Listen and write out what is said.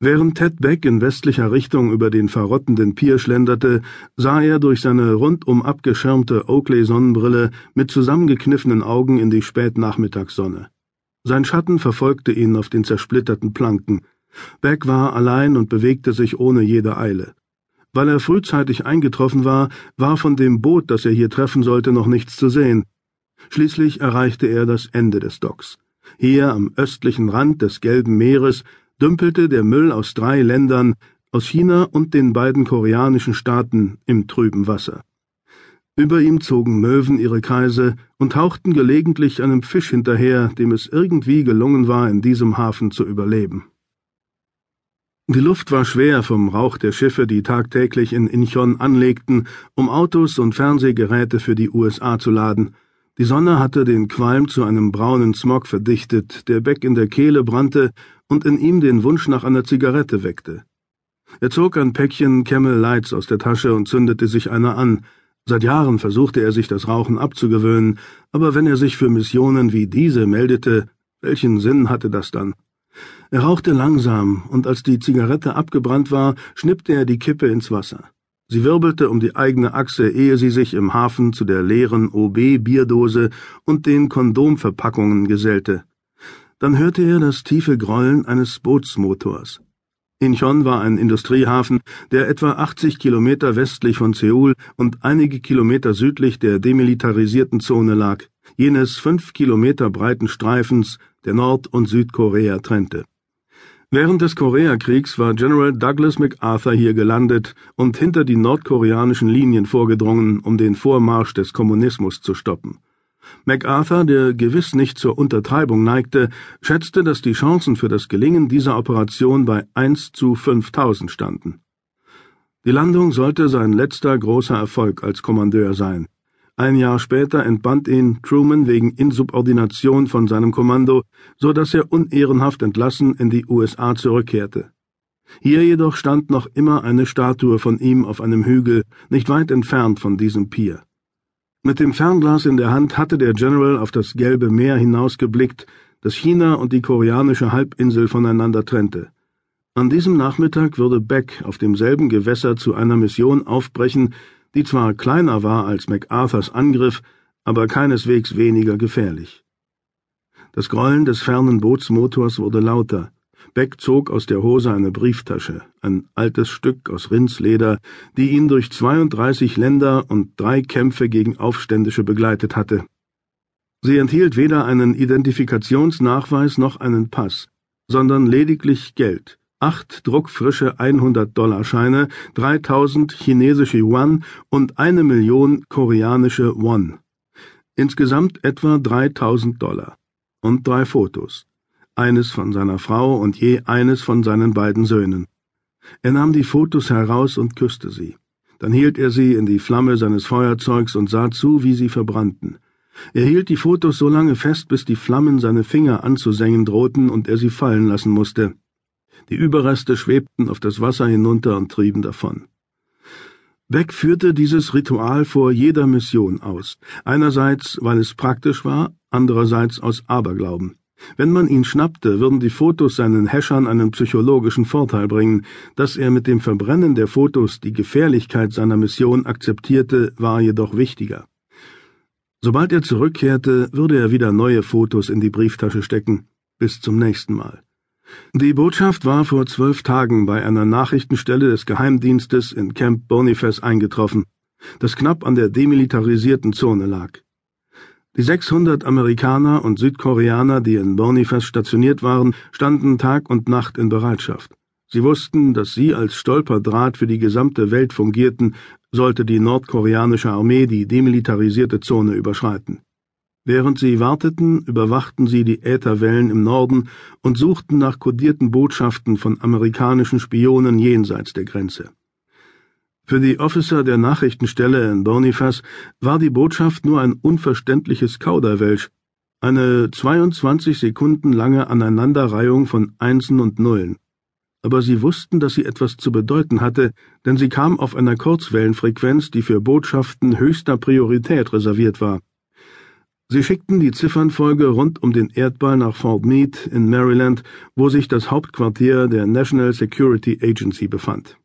Während Ted Beck in westlicher Richtung über den verrottenden Pier schlenderte, sah er durch seine rundum abgeschirmte Oakley-Sonnenbrille mit zusammengekniffenen Augen in die Spätnachmittagssonne. Sein Schatten verfolgte ihn auf den zersplitterten Planken. Beck war allein und bewegte sich ohne jede Eile. Weil er frühzeitig eingetroffen war, war von dem Boot, das er hier treffen sollte, noch nichts zu sehen. Schließlich erreichte er das Ende des Docks. Hier am östlichen Rand des Gelben Meeres dümpelte der Müll aus drei Ländern, aus China und den beiden koreanischen Staaten, im trüben Wasser. Über ihm zogen Möwen ihre Kreise und hauchten gelegentlich einem Fisch hinterher, dem es irgendwie gelungen war, in diesem Hafen zu überleben. Die Luft war schwer vom Rauch der Schiffe, die tagtäglich in Incheon anlegten, um Autos und Fernsehgeräte für die USA zu laden. Die Sonne hatte den Qualm zu einem braunen Smog verdichtet, der Beck in der Kehle brannte und in ihm den Wunsch nach einer Zigarette weckte. Er zog ein Päckchen Camel Lights aus der Tasche und zündete sich eine an. Seit Jahren versuchte er sich das Rauchen abzugewöhnen, aber wenn er sich für Missionen wie diese meldete, welchen Sinn hatte das dann? Er rauchte langsam, und als die Zigarette abgebrannt war, schnippte er die Kippe ins Wasser. Sie wirbelte um die eigene Achse, ehe sie sich im Hafen zu der leeren OB-Bierdose und den Kondomverpackungen gesellte. Dann hörte er das tiefe Grollen eines Bootsmotors. Incheon war ein Industriehafen, der etwa 80 Kilometer westlich von Seoul und einige Kilometer südlich der demilitarisierten Zone lag, jenes fünf Kilometer breiten Streifens, der Nord- und Südkorea trennte. Während des Koreakriegs war General Douglas MacArthur hier gelandet und hinter die nordkoreanischen Linien vorgedrungen, um den Vormarsch des Kommunismus zu stoppen. MacArthur, der gewiss nicht zur Untertreibung neigte, schätzte, dass die Chancen für das Gelingen dieser Operation bei 1 zu 5000 standen. Die Landung sollte sein letzter großer Erfolg als Kommandeur sein. Ein Jahr später entband ihn Truman wegen Insubordination von seinem Kommando, so dass er unehrenhaft entlassen in die USA zurückkehrte. Hier jedoch stand noch immer eine Statue von ihm auf einem Hügel, nicht weit entfernt von diesem Pier. Mit dem Fernglas in der Hand hatte der General auf das gelbe Meer hinausgeblickt, das China und die koreanische Halbinsel voneinander trennte. An diesem Nachmittag würde Beck auf demselben Gewässer zu einer Mission aufbrechen, die zwar kleiner war als MacArthurs Angriff, aber keineswegs weniger gefährlich. Das Grollen des fernen Bootsmotors wurde lauter. Beck zog aus der Hose eine Brieftasche, ein altes Stück aus Rindsleder, die ihn durch 32 Länder und drei Kämpfe gegen Aufständische begleitet hatte. Sie enthielt weder einen Identifikationsnachweis noch einen Pass, sondern lediglich Geld, acht druckfrische 100-Dollar-Scheine, 3000 chinesische Yuan und eine Million koreanische Won. Insgesamt etwa 3000 Dollar. Und drei Fotos eines von seiner Frau und je eines von seinen beiden Söhnen. Er nahm die Fotos heraus und küsste sie. Dann hielt er sie in die Flamme seines Feuerzeugs und sah zu, wie sie verbrannten. Er hielt die Fotos so lange fest, bis die Flammen seine Finger anzusengen drohten und er sie fallen lassen musste. Die Überreste schwebten auf das Wasser hinunter und trieben davon. Beck führte dieses Ritual vor jeder Mission aus, einerseits, weil es praktisch war, andererseits aus Aberglauben. Wenn man ihn schnappte, würden die Fotos seinen Häschern einen psychologischen Vorteil bringen. Dass er mit dem Verbrennen der Fotos die Gefährlichkeit seiner Mission akzeptierte, war jedoch wichtiger. Sobald er zurückkehrte, würde er wieder neue Fotos in die Brieftasche stecken. Bis zum nächsten Mal. Die Botschaft war vor zwölf Tagen bei einer Nachrichtenstelle des Geheimdienstes in Camp Boniface eingetroffen, das knapp an der demilitarisierten Zone lag. Die 600 Amerikaner und Südkoreaner, die in Boniface stationiert waren, standen Tag und Nacht in Bereitschaft. Sie wussten, dass sie als Stolperdraht für die gesamte Welt fungierten, sollte die nordkoreanische Armee die demilitarisierte Zone überschreiten. Während sie warteten, überwachten sie die Ätherwellen im Norden und suchten nach kodierten Botschaften von amerikanischen Spionen jenseits der Grenze. Für die Officer der Nachrichtenstelle in Boniface war die Botschaft nur ein unverständliches Kauderwelsch, eine 22 Sekunden lange Aneinanderreihung von Einsen und Nullen. Aber sie wussten, dass sie etwas zu bedeuten hatte, denn sie kam auf einer Kurzwellenfrequenz, die für Botschaften höchster Priorität reserviert war. Sie schickten die Ziffernfolge rund um den Erdball nach Fort Meade in Maryland, wo sich das Hauptquartier der National Security Agency befand